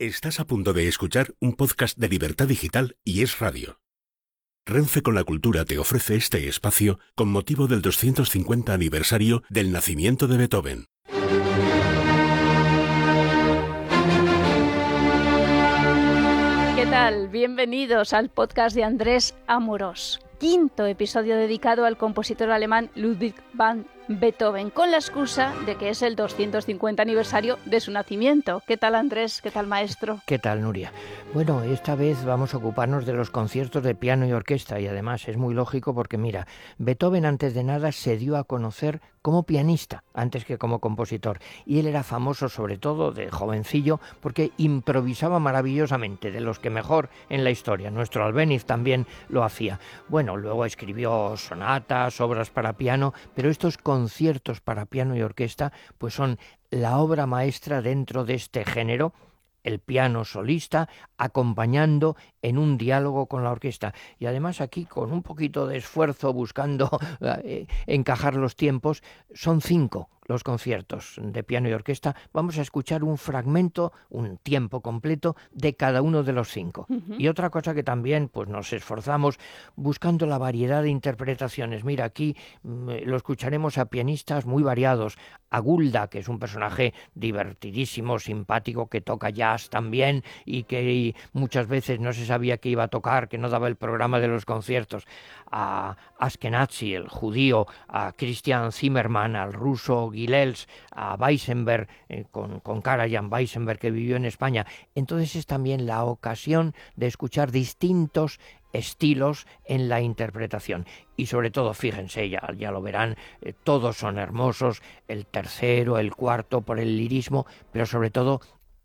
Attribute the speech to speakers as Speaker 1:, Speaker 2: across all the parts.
Speaker 1: Estás a punto de escuchar un podcast de Libertad Digital y Es Radio. Renfe con la Cultura te ofrece este espacio con motivo del 250 aniversario del nacimiento de Beethoven.
Speaker 2: ¿Qué tal? Bienvenidos al podcast de Andrés Amoros, quinto episodio dedicado al compositor alemán Ludwig van Beethoven, con la excusa de que es el 250 aniversario de su nacimiento. ¿Qué tal Andrés? ¿Qué tal maestro?
Speaker 3: ¿Qué tal Nuria? Bueno, esta vez vamos a ocuparnos de los conciertos de piano y orquesta y además es muy lógico porque mira, Beethoven antes de nada se dio a conocer como pianista antes que como compositor y él era famoso sobre todo de jovencillo porque improvisaba maravillosamente, de los que mejor en la historia. Nuestro Albéniz también lo hacía. Bueno, luego escribió sonatas, obras para piano, pero estos conciertos para piano y orquesta pues son la obra maestra dentro de este género el piano solista acompañando en un diálogo con la orquesta. Y además aquí, con un poquito de esfuerzo buscando eh, encajar los tiempos, son cinco los conciertos de piano y orquesta, vamos a escuchar un fragmento, un tiempo completo de cada uno de los cinco. Y otra cosa que también pues nos esforzamos buscando la variedad de interpretaciones. Mira, aquí mm, lo escucharemos a pianistas muy variados. A Gulda, que es un personaje divertidísimo, simpático, que toca jazz también y que muchas veces no se sabía que iba a tocar, que no daba el programa de los conciertos. A Askenazi, el judío, a Christian Zimmermann, al ruso A Weissenberg, eh, con, con Karajan Weissenberg que vivió en España. Entonces es también la ocasión de escuchar distintos estilos en la interpretación. Y sobre todo, fíjense, ya, ya lo verán, eh, todos son hermosos, el tercero, el cuarto por el lirismo, pero sobre todo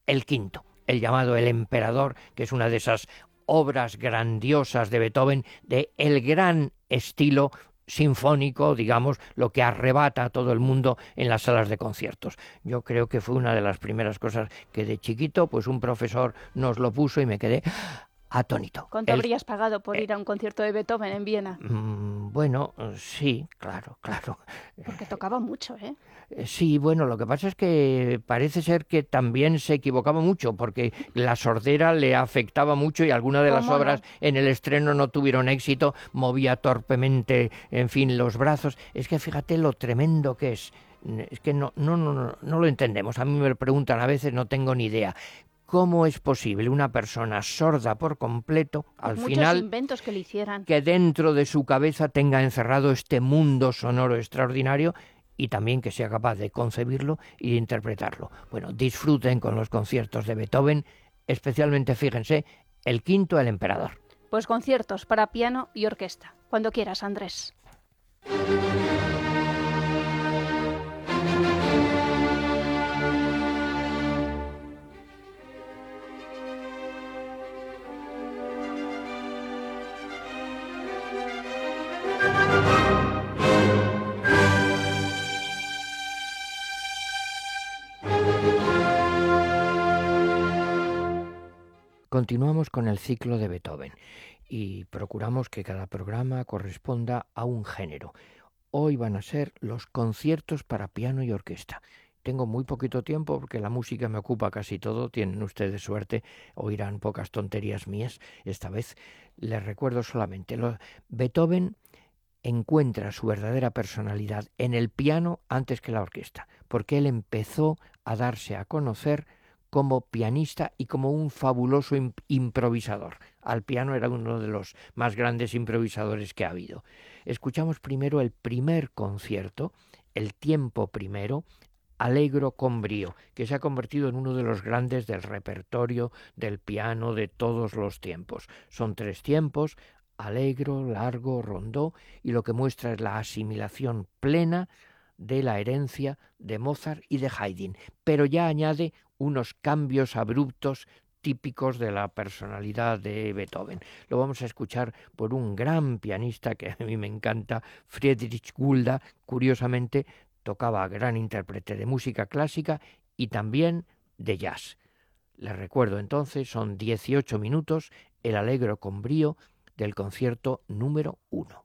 Speaker 3: el quinto, el llamado El Emperador, que es una de esas obras grandiosas de Beethoven, de el gran estilo sinfónico, digamos, lo que arrebata a todo el mundo en las salas de conciertos. Yo creo que fue una de las primeras cosas que de chiquito, pues un profesor nos lo puso y me quedé atónito.
Speaker 2: ¿Cuánto habrías pagado por ir a un concierto de Beethoven en Viena?
Speaker 3: Mm, bueno, sí, claro, claro.
Speaker 2: Porque tocaba mucho, ¿eh?
Speaker 3: ¿eh? Sí, bueno, lo que pasa es que parece ser que también se equivocaba mucho, porque la sordera le afectaba mucho y algunas de las obras en el estreno no tuvieron éxito, movía torpemente, en fin, los brazos. Es que fíjate lo tremendo que es es que no, no, no, no lo entendemos. A mí me lo preguntan a veces, no tengo ni idea. ¿Cómo es posible una persona sorda por completo, al final,
Speaker 2: inventos que, le hicieran.
Speaker 3: que dentro de su cabeza tenga encerrado este mundo sonoro extraordinario y también que sea capaz de concebirlo y de interpretarlo? Bueno, disfruten con los conciertos de Beethoven, especialmente, fíjense, el quinto, el emperador.
Speaker 2: Pues conciertos para piano y orquesta. Cuando quieras, Andrés.
Speaker 3: Continuamos con el ciclo de Beethoven y procuramos que cada programa corresponda a un género. Hoy van a ser los conciertos para piano y orquesta. Tengo muy poquito tiempo porque la música me ocupa casi todo. Tienen ustedes suerte, oirán pocas tonterías mías. Esta vez les recuerdo solamente. Beethoven encuentra su verdadera personalidad en el piano antes que la orquesta, porque él empezó a darse a conocer como pianista y como un fabuloso improvisador. Al piano era uno de los más grandes improvisadores que ha habido. Escuchamos primero el primer concierto, el tiempo primero, Alegro con brío, que se ha convertido en uno de los grandes del repertorio del piano de todos los tiempos. Son tres tiempos, alegro, largo, rondó, y lo que muestra es la asimilación plena de la herencia de Mozart y de Haydn, pero ya añade unos cambios abruptos típicos de la personalidad de Beethoven. Lo vamos a escuchar por un gran pianista que a mí me encanta, Friedrich Gulda, curiosamente tocaba gran intérprete de música clásica y también de jazz. Les recuerdo entonces, son 18 minutos, el alegro con brío del concierto número 1.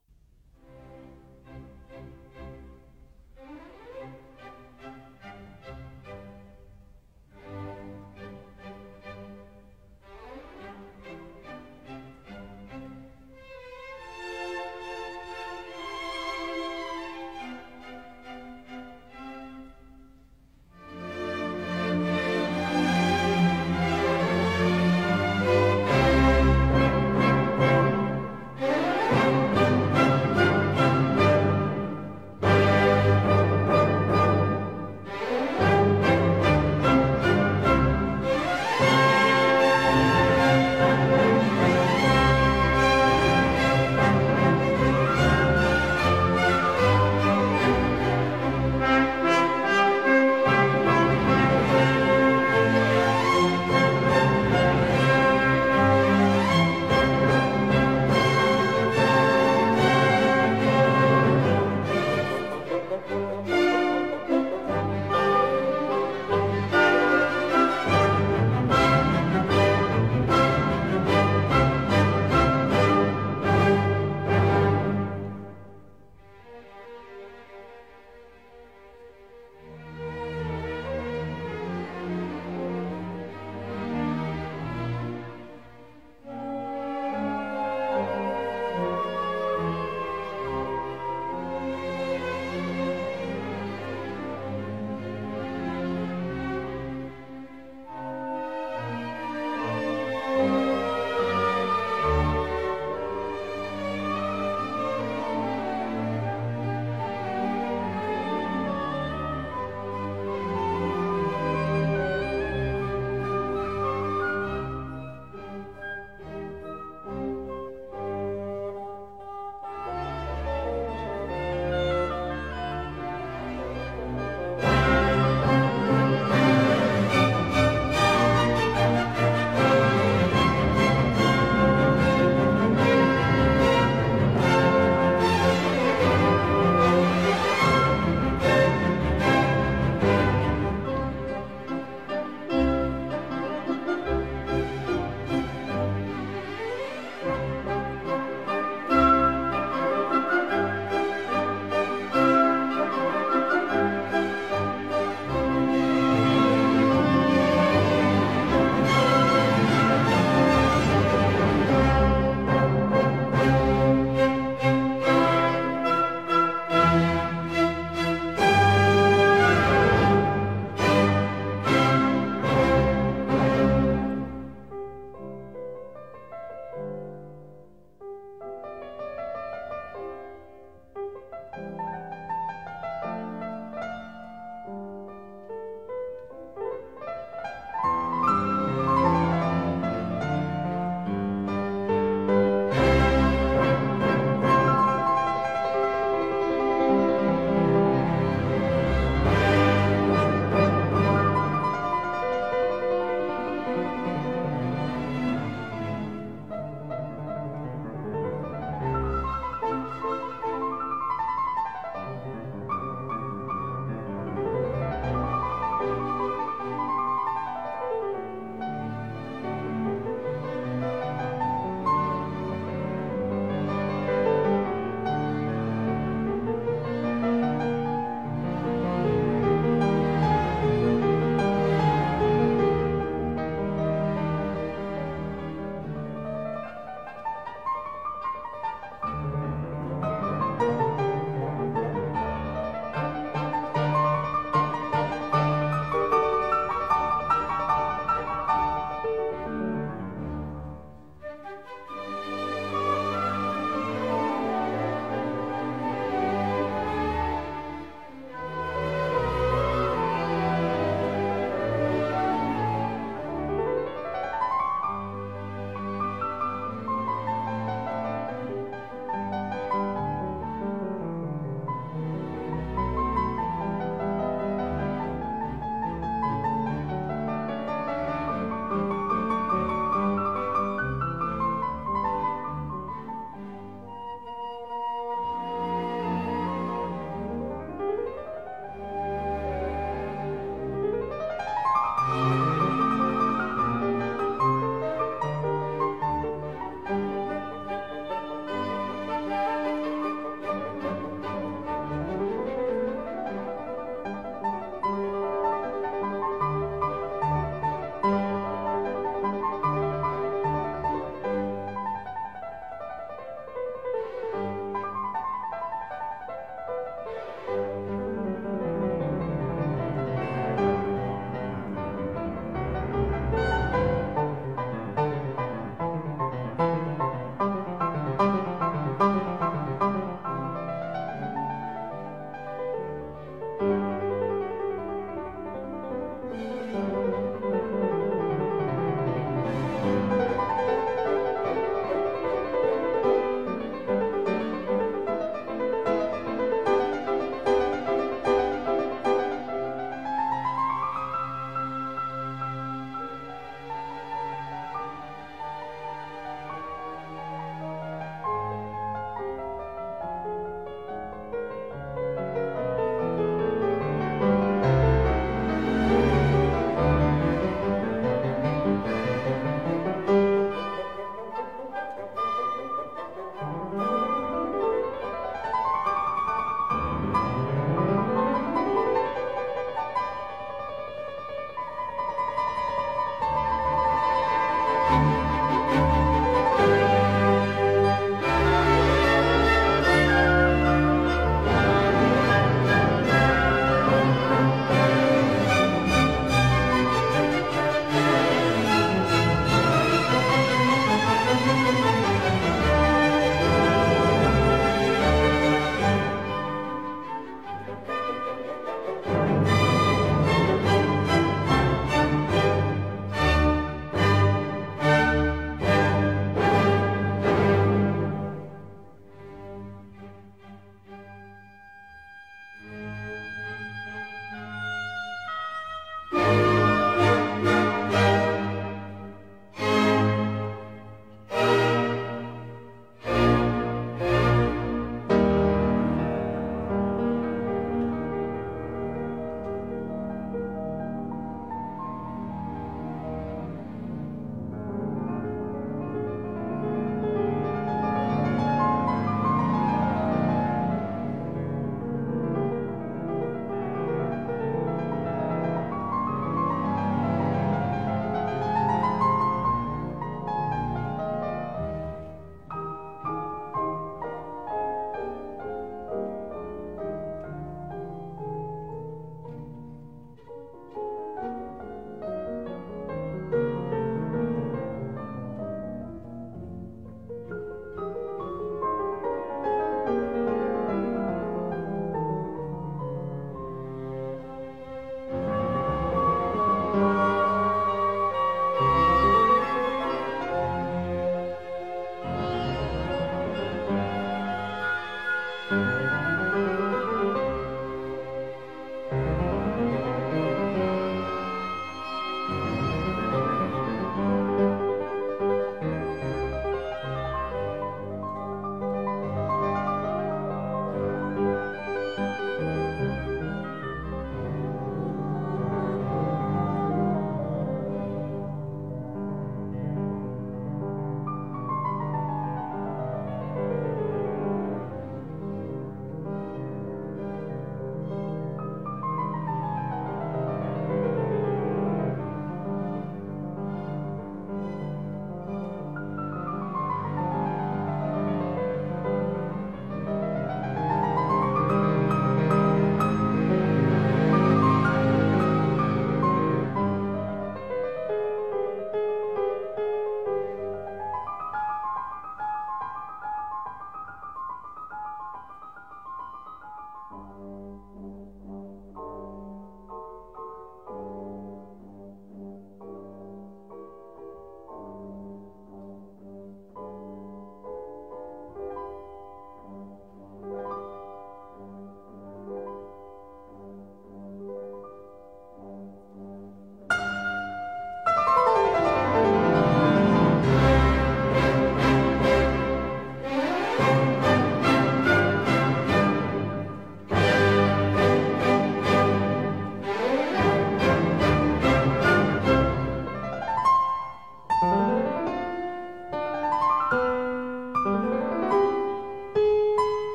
Speaker 1: Oh.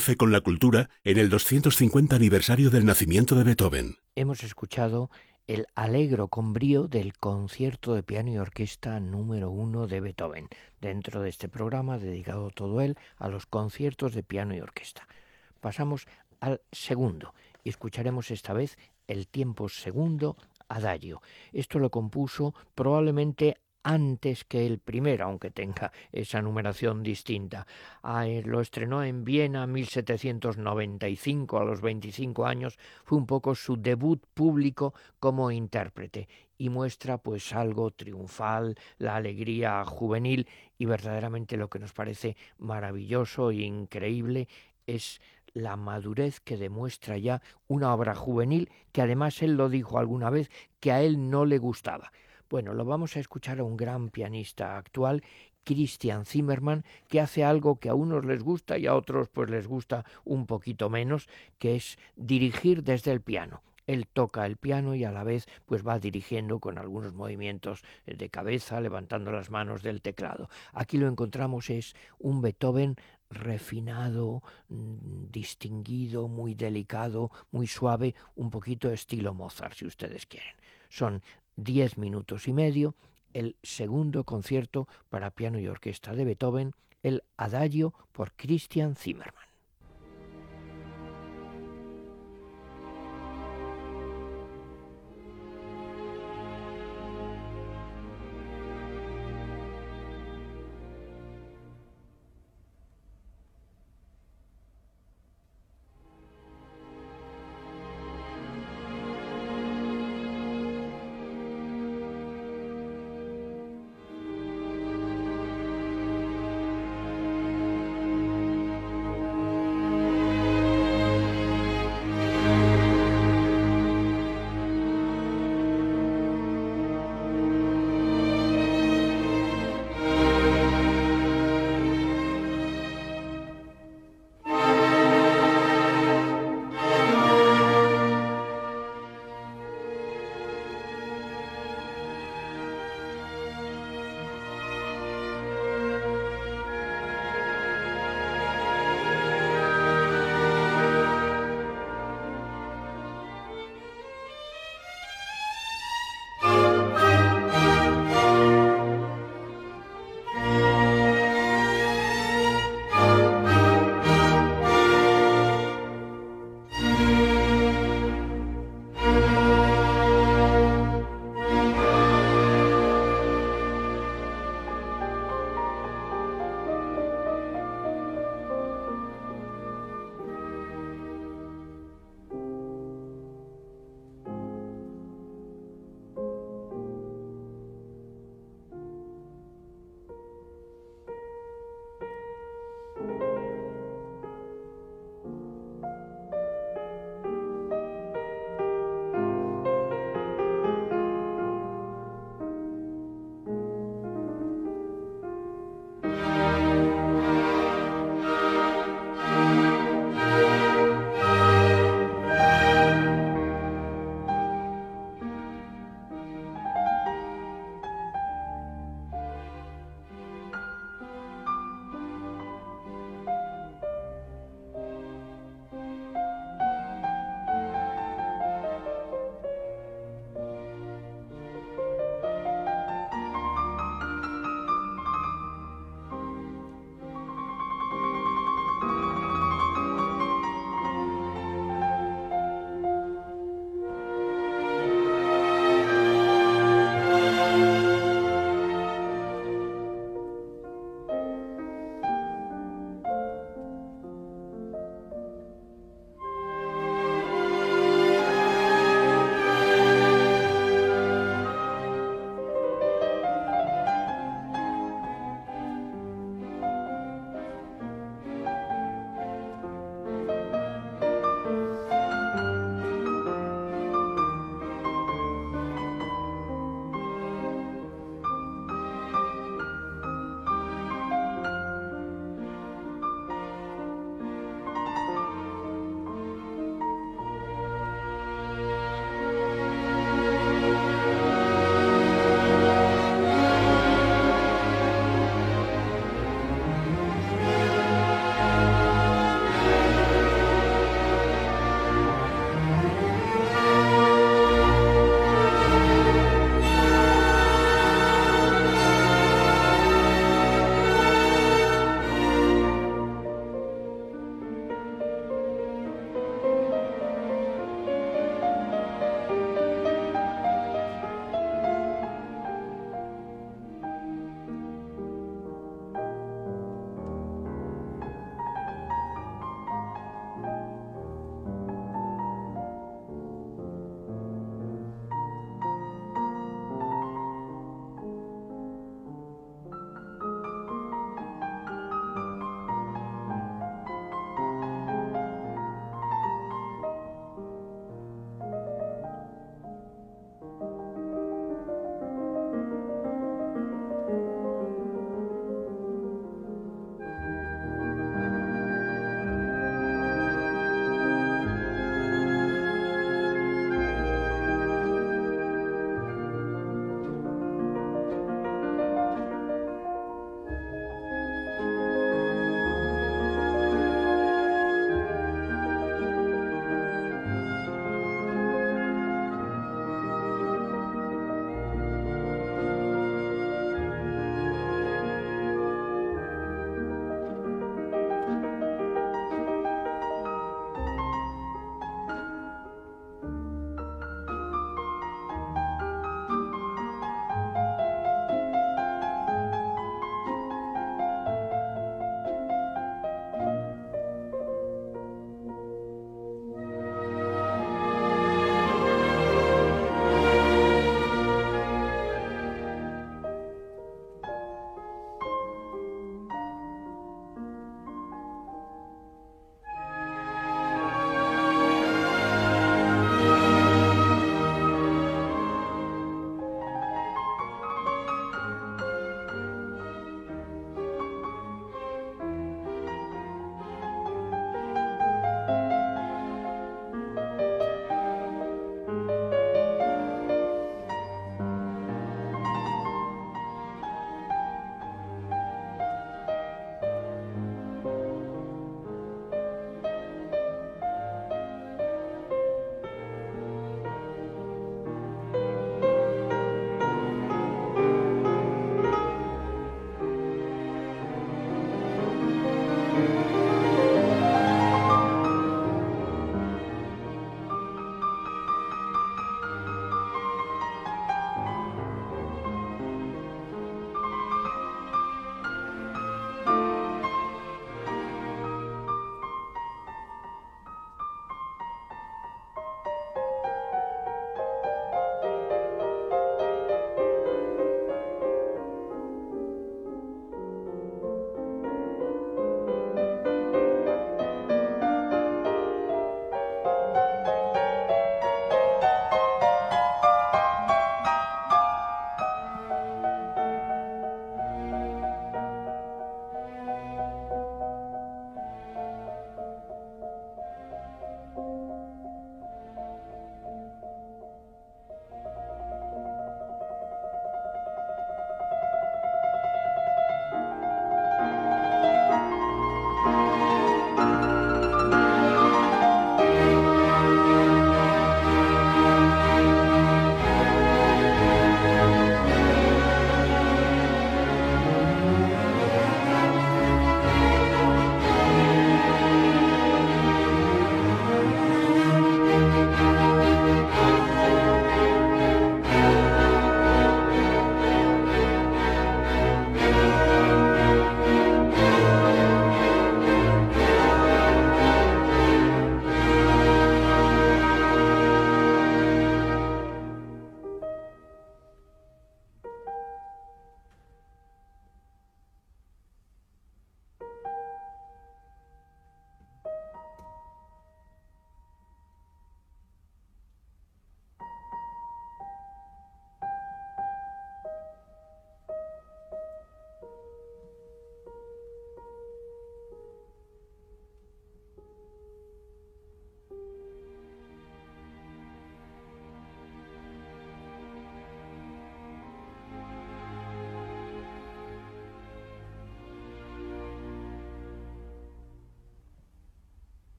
Speaker 1: Con la Cultura en el 250 aniversario del nacimiento de Beethoven.
Speaker 3: Hemos escuchado el alegro con brío del concierto de piano y orquesta número uno de Beethoven, dentro de este programa dedicado todo él a los conciertos de piano y orquesta. Pasamos al segundo y escucharemos esta vez el tiempo segundo adagio. Esto lo compuso probablemente antes que el primero, aunque tenga esa numeración distinta. Ah, eh, lo estrenó en Viena en 1795, a los 25 años, fue un poco su debut público como intérprete y muestra pues algo triunfal, la alegría juvenil y verdaderamente lo que nos parece maravilloso e increíble es la madurez que demuestra ya una obra juvenil que además él lo dijo alguna vez que a él no le gustaba bueno, lo vamos a escuchar a un gran pianista actual, Christian Zimmermann, que hace algo que a unos les gusta y a otros pues les gusta un poquito menos, que es dirigir desde el piano. Él toca el piano y a la vez pues va dirigiendo con algunos movimientos de cabeza, levantando las manos del teclado. Aquí lo encontramos es un Beethoven refinado, mm, distinguido, muy delicado, muy suave, un poquito estilo Mozart si ustedes quieren. Son diez minutos y medio, el segundo concierto para piano y orquesta de Beethoven, el Adagio por Christian Zimmermann.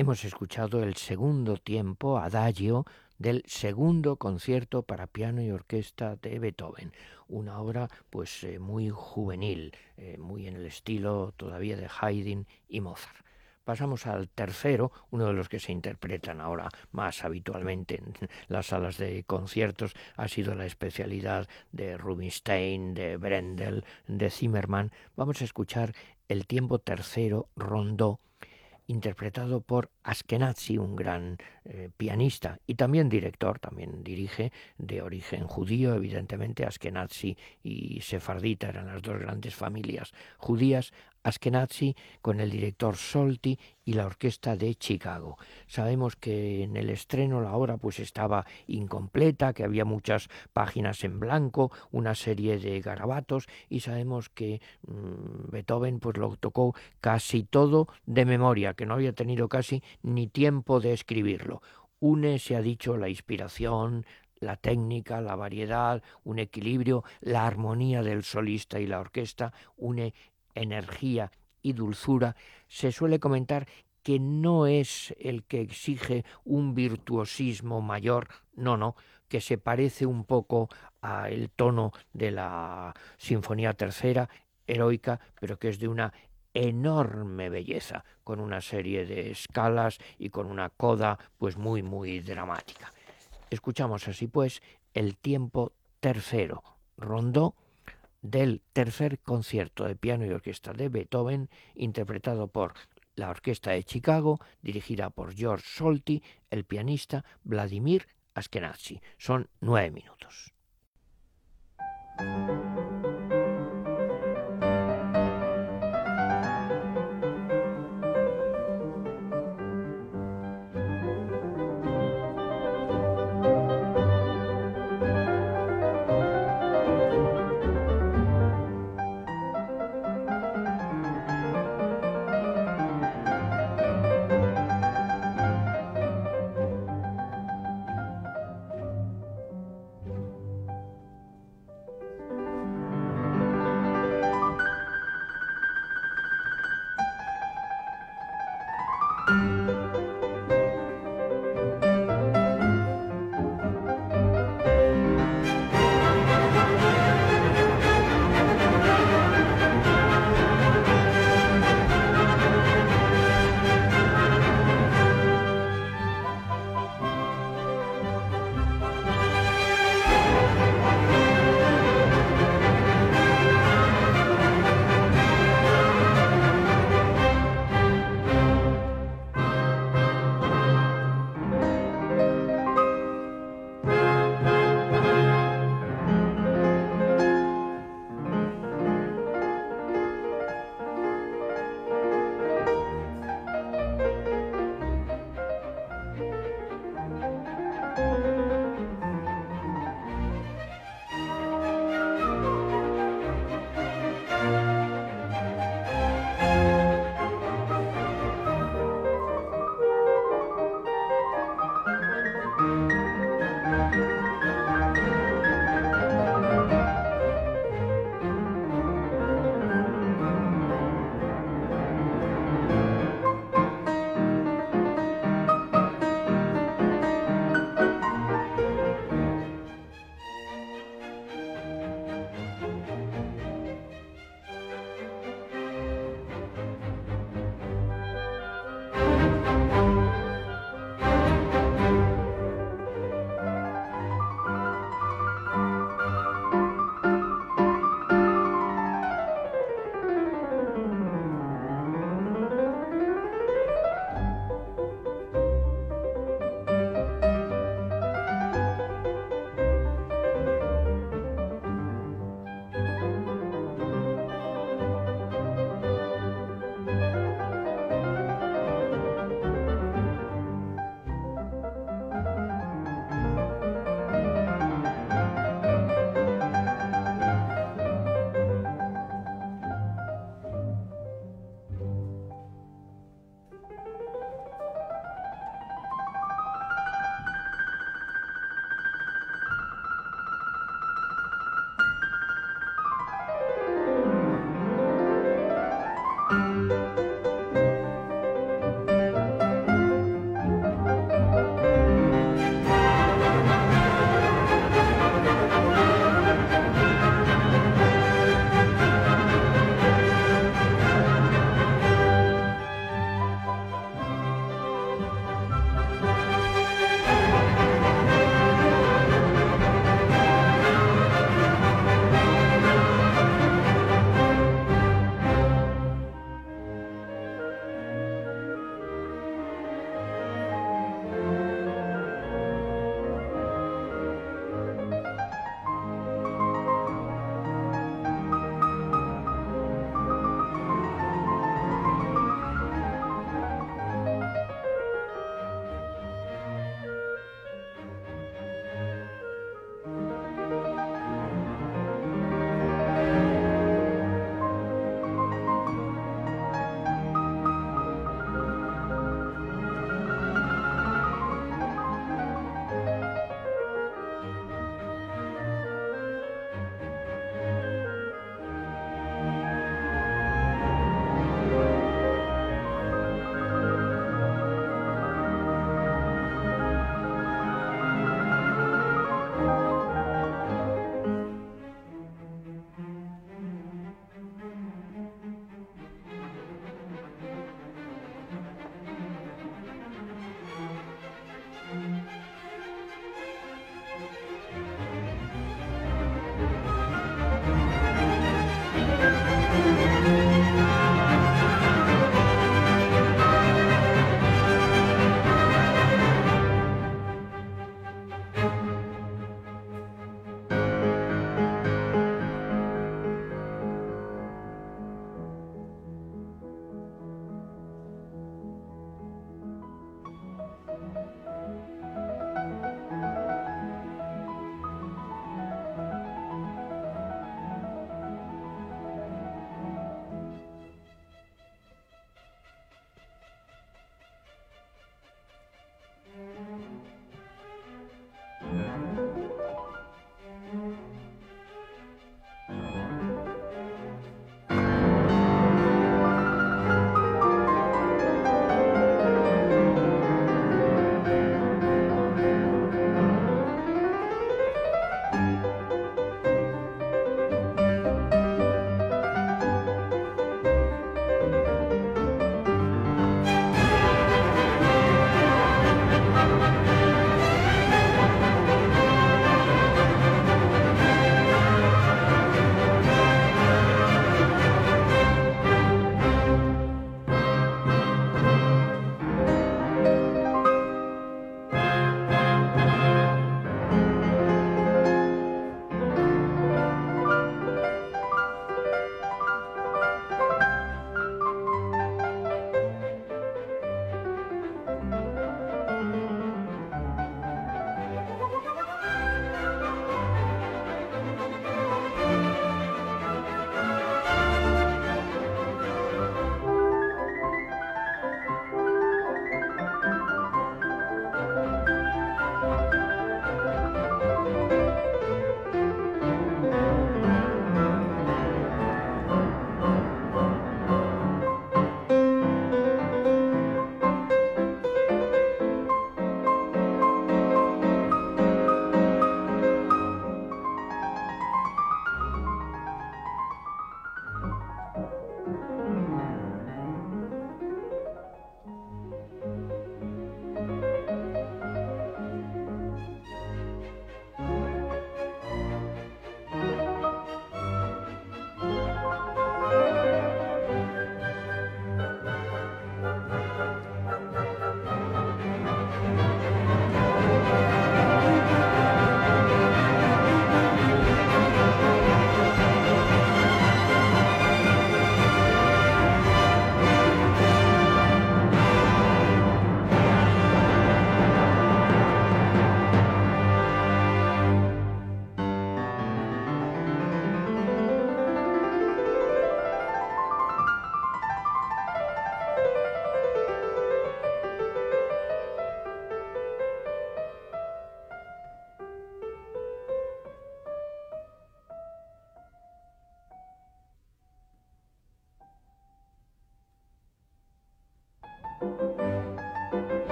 Speaker 3: Hemos escuchado el segundo tiempo, adagio, del segundo concierto para piano y orquesta de Beethoven, una obra pues eh, muy juvenil, eh, muy en el estilo todavía de Haydn y Mozart. Pasamos al tercero, uno de los que se interpretan ahora más habitualmente en las salas de conciertos, ha sido la especialidad de Rubinstein, de Brendel, de Zimmermann. Vamos a escuchar el tiempo tercero, rondó, interpretado por Askenazi, un gran eh, pianista y también director, también dirige, de origen judío, evidentemente. Askenazi y Sefardita eran las dos grandes familias judías, Askenazi con el director Solti y la orquesta de Chicago. Sabemos que en el estreno la obra pues estaba incompleta, que había muchas páginas en blanco, una serie de garabatos y sabemos que mm, Beethoven pues lo tocó casi todo de memoria, que no había tenido casi ni tiempo de escribirlo. Une, se ha dicho, la inspiración, la técnica, la variedad, un equilibrio, la armonía del solista y la orquesta, une energía y dulzura, se suele comentar que no es el que exige un virtuosismo mayor, no, no, que se parece un poco al tono de la Sinfonía Tercera, heroica, pero que es de una enorme belleza, con una serie de escalas y con una coda pues muy muy dramática. Escuchamos así pues el tiempo tercero, rondó del tercer concierto de piano y orquesta de Beethoven, interpretado por la Orquesta de Chicago, dirigida por George Solti, el pianista Vladimir Askenazi. Son nueve minutos.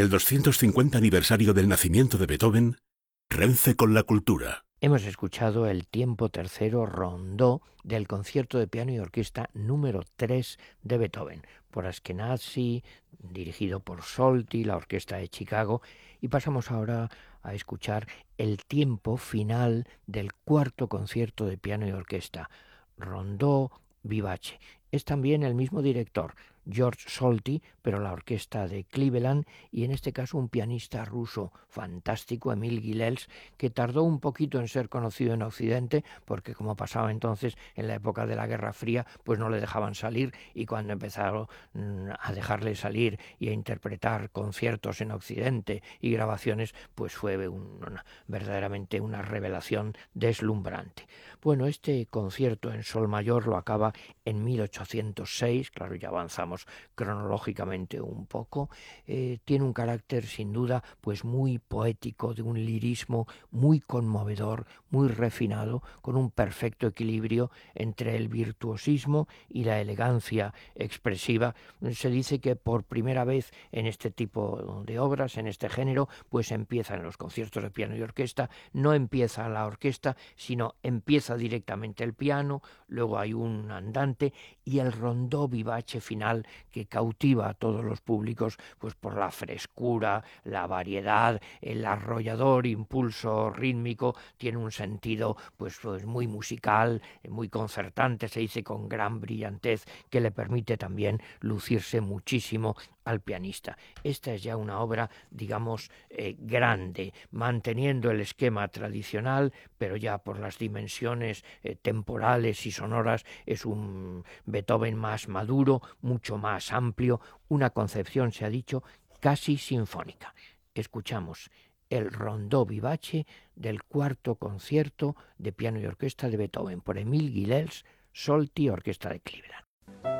Speaker 1: El 250 aniversario del nacimiento de Beethoven, Renfe con la cultura.
Speaker 3: Hemos escuchado el tiempo tercero rondó del concierto de piano y orquesta número 3 de Beethoven, por Askenazi, dirigido por Solti, la orquesta de Chicago, y pasamos ahora a escuchar el tiempo final del cuarto concierto de piano y orquesta, Rondó Vivace. Es también el mismo director, George Solti, pero la orquesta de Cleveland y en este caso un pianista ruso fantástico, Emil Gilels, que tardó un poquito en ser conocido en Occidente porque como pasaba entonces en la época de la Guerra Fría, pues no le dejaban salir y cuando empezaron mm, a dejarle salir y a interpretar conciertos en Occidente y grabaciones, pues fue verdaderamente una revelación deslumbrante. Bueno, este concierto en Sol Mayor lo acaba en 1806, claro, ya avanzamos cronológicamente un poco, eh, tiene un carácter sin duda pues muy poético, de un lirismo muy conmovedor, muy refinado, con un perfecto equilibrio entre el virtuosismo y la elegancia expresiva. Se dice que por primera vez en este tipo de obras, en este género, pues empieza en los conciertos de piano y orquesta, no empieza la orquesta, sino empieza directamente el piano, luego hay un andante y el rondó vivace final que cautiva a todos los públicos pues por la frescura, la variedad, el arrollador impulso rítmico, tiene un sentido pues, pues muy musical, muy concertante, se dice con gran brillantez que le permite también lucirse muchísimo al pianista. Esta es ya una obra, digamos, eh, grande, manteniendo el esquema tradicional, pero ya por las dimensiones eh, temporales y sonoras es un Beethoven más maduro, mucho más amplio, una concepción, se ha dicho, casi sinfónica. Escuchamos el rondó vivace del cuarto concierto de piano y orquesta de Beethoven por Emil Gilels, Solti, Orquesta de Cleveland.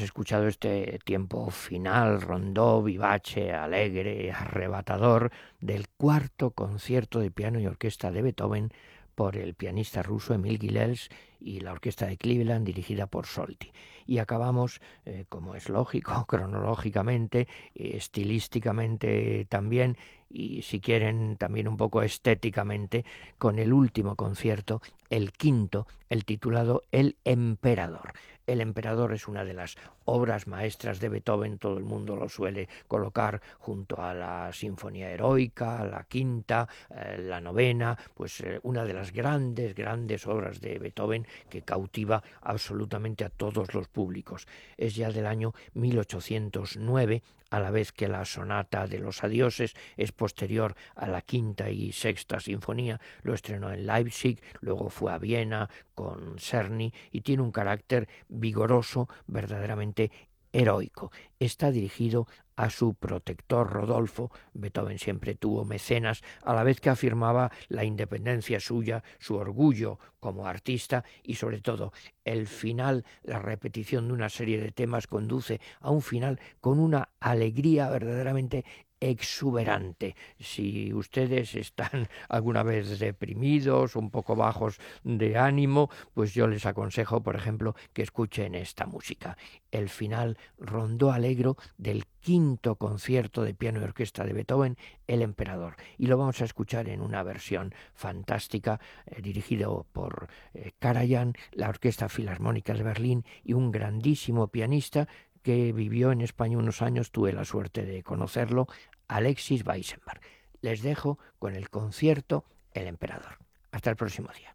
Speaker 3: Escuchado este tiempo final, rondó, vivace, alegre, arrebatador del cuarto concierto de piano y orquesta de Beethoven por el pianista ruso Emil Gilels y la orquesta de Cleveland dirigida por Solti. Y acabamos, eh, como es lógico, cronológicamente, estilísticamente también, y si quieren también un poco estéticamente, con el último concierto, el quinto, el titulado El Emperador. El Emperador es una de las obras maestras de Beethoven, todo el mundo lo suele colocar junto a la Sinfonía Heroica, la quinta, eh, la novena, pues eh, una de las grandes, grandes obras de Beethoven que cautiva absolutamente a todos los públicos. Es ya del año 1809, a la vez que la sonata de los adioses es posterior a la quinta y sexta sinfonía, lo estrenó en Leipzig, luego fue a Viena con Cerny y tiene un carácter vigoroso, verdaderamente heroico. Está dirigido a su protector Rodolfo. Beethoven siempre tuvo mecenas, a la vez que afirmaba la independencia suya, su orgullo como artista y sobre todo el final, la repetición de una serie de temas conduce a un final con una alegría verdaderamente exuberante. Si ustedes están alguna vez deprimidos, un poco bajos de ánimo, pues yo les aconsejo, por ejemplo, que escuchen esta música. El final rondó alegro del quinto concierto de piano y orquesta de Beethoven, El Emperador. Y lo vamos a escuchar en una versión fantástica, eh, dirigido por eh, Karajan, la Orquesta Filarmónica de Berlín y un grandísimo pianista que vivió en España unos años, tuve la suerte de conocerlo, Alexis Weissenberg. Les dejo con el concierto El Emperador. Hasta el próximo día.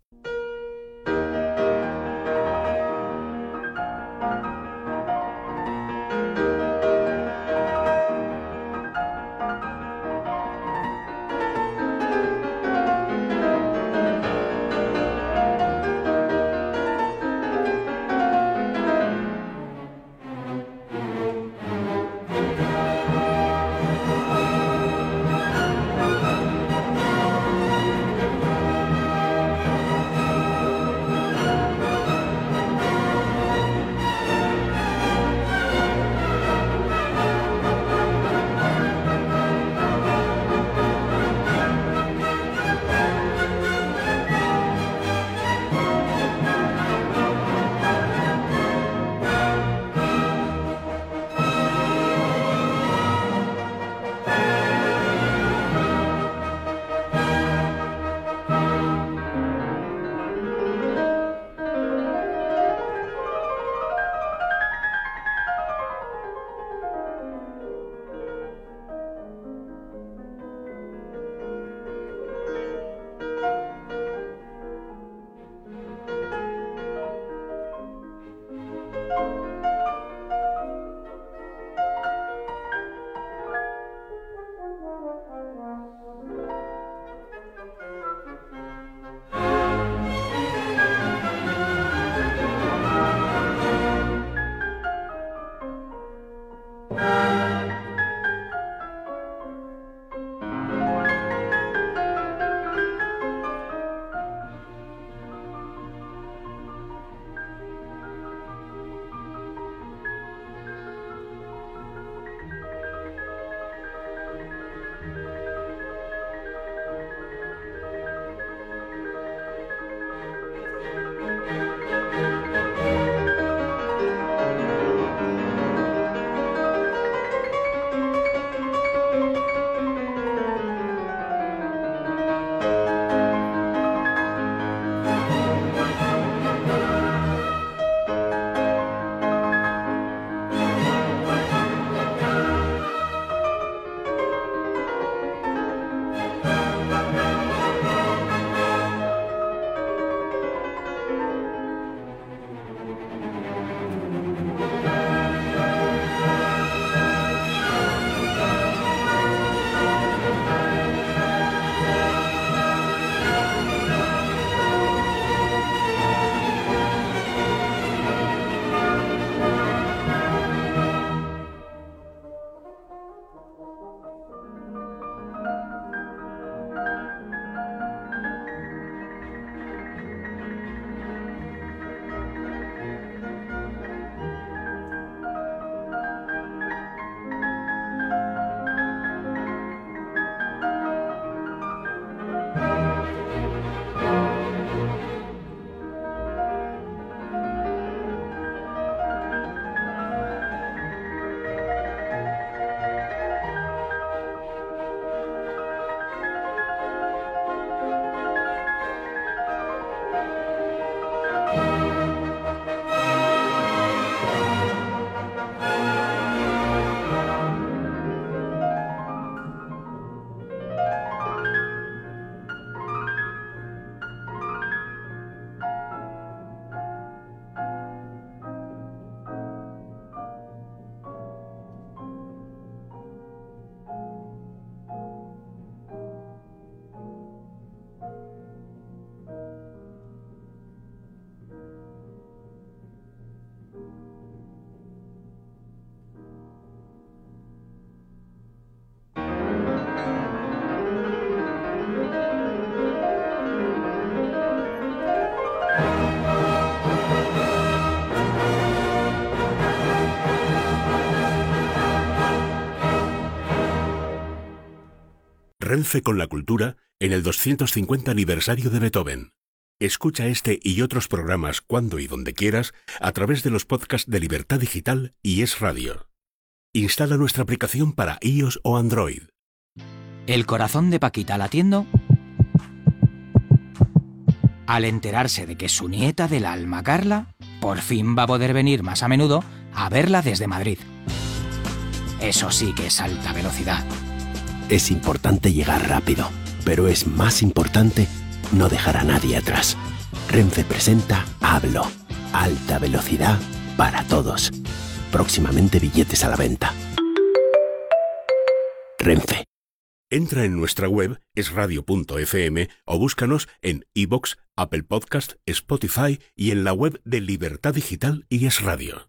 Speaker 1: Renfe con la cultura en el 250 aniversario de Beethoven. Escucha este y otros programas cuando y donde quieras a través de los podcasts de Libertad Digital y Es Radio. Instala nuestra aplicación para iOS o Android.
Speaker 4: El corazón de Paquita latiendo al enterarse de que su nieta del alma Carla por fin va a poder venir más a menudo a verla desde Madrid. Eso sí que es alta velocidad.
Speaker 5: Es importante llegar rápido, pero es más importante no dejar a nadie atrás. Renfe presenta Hablo, alta velocidad para todos. Próximamente billetes a la venta. Renfe.
Speaker 1: Entra en nuestra web esradio.fm o búscanos en iBox, Apple Podcast, Spotify y en la web de Libertad Digital y Es Radio.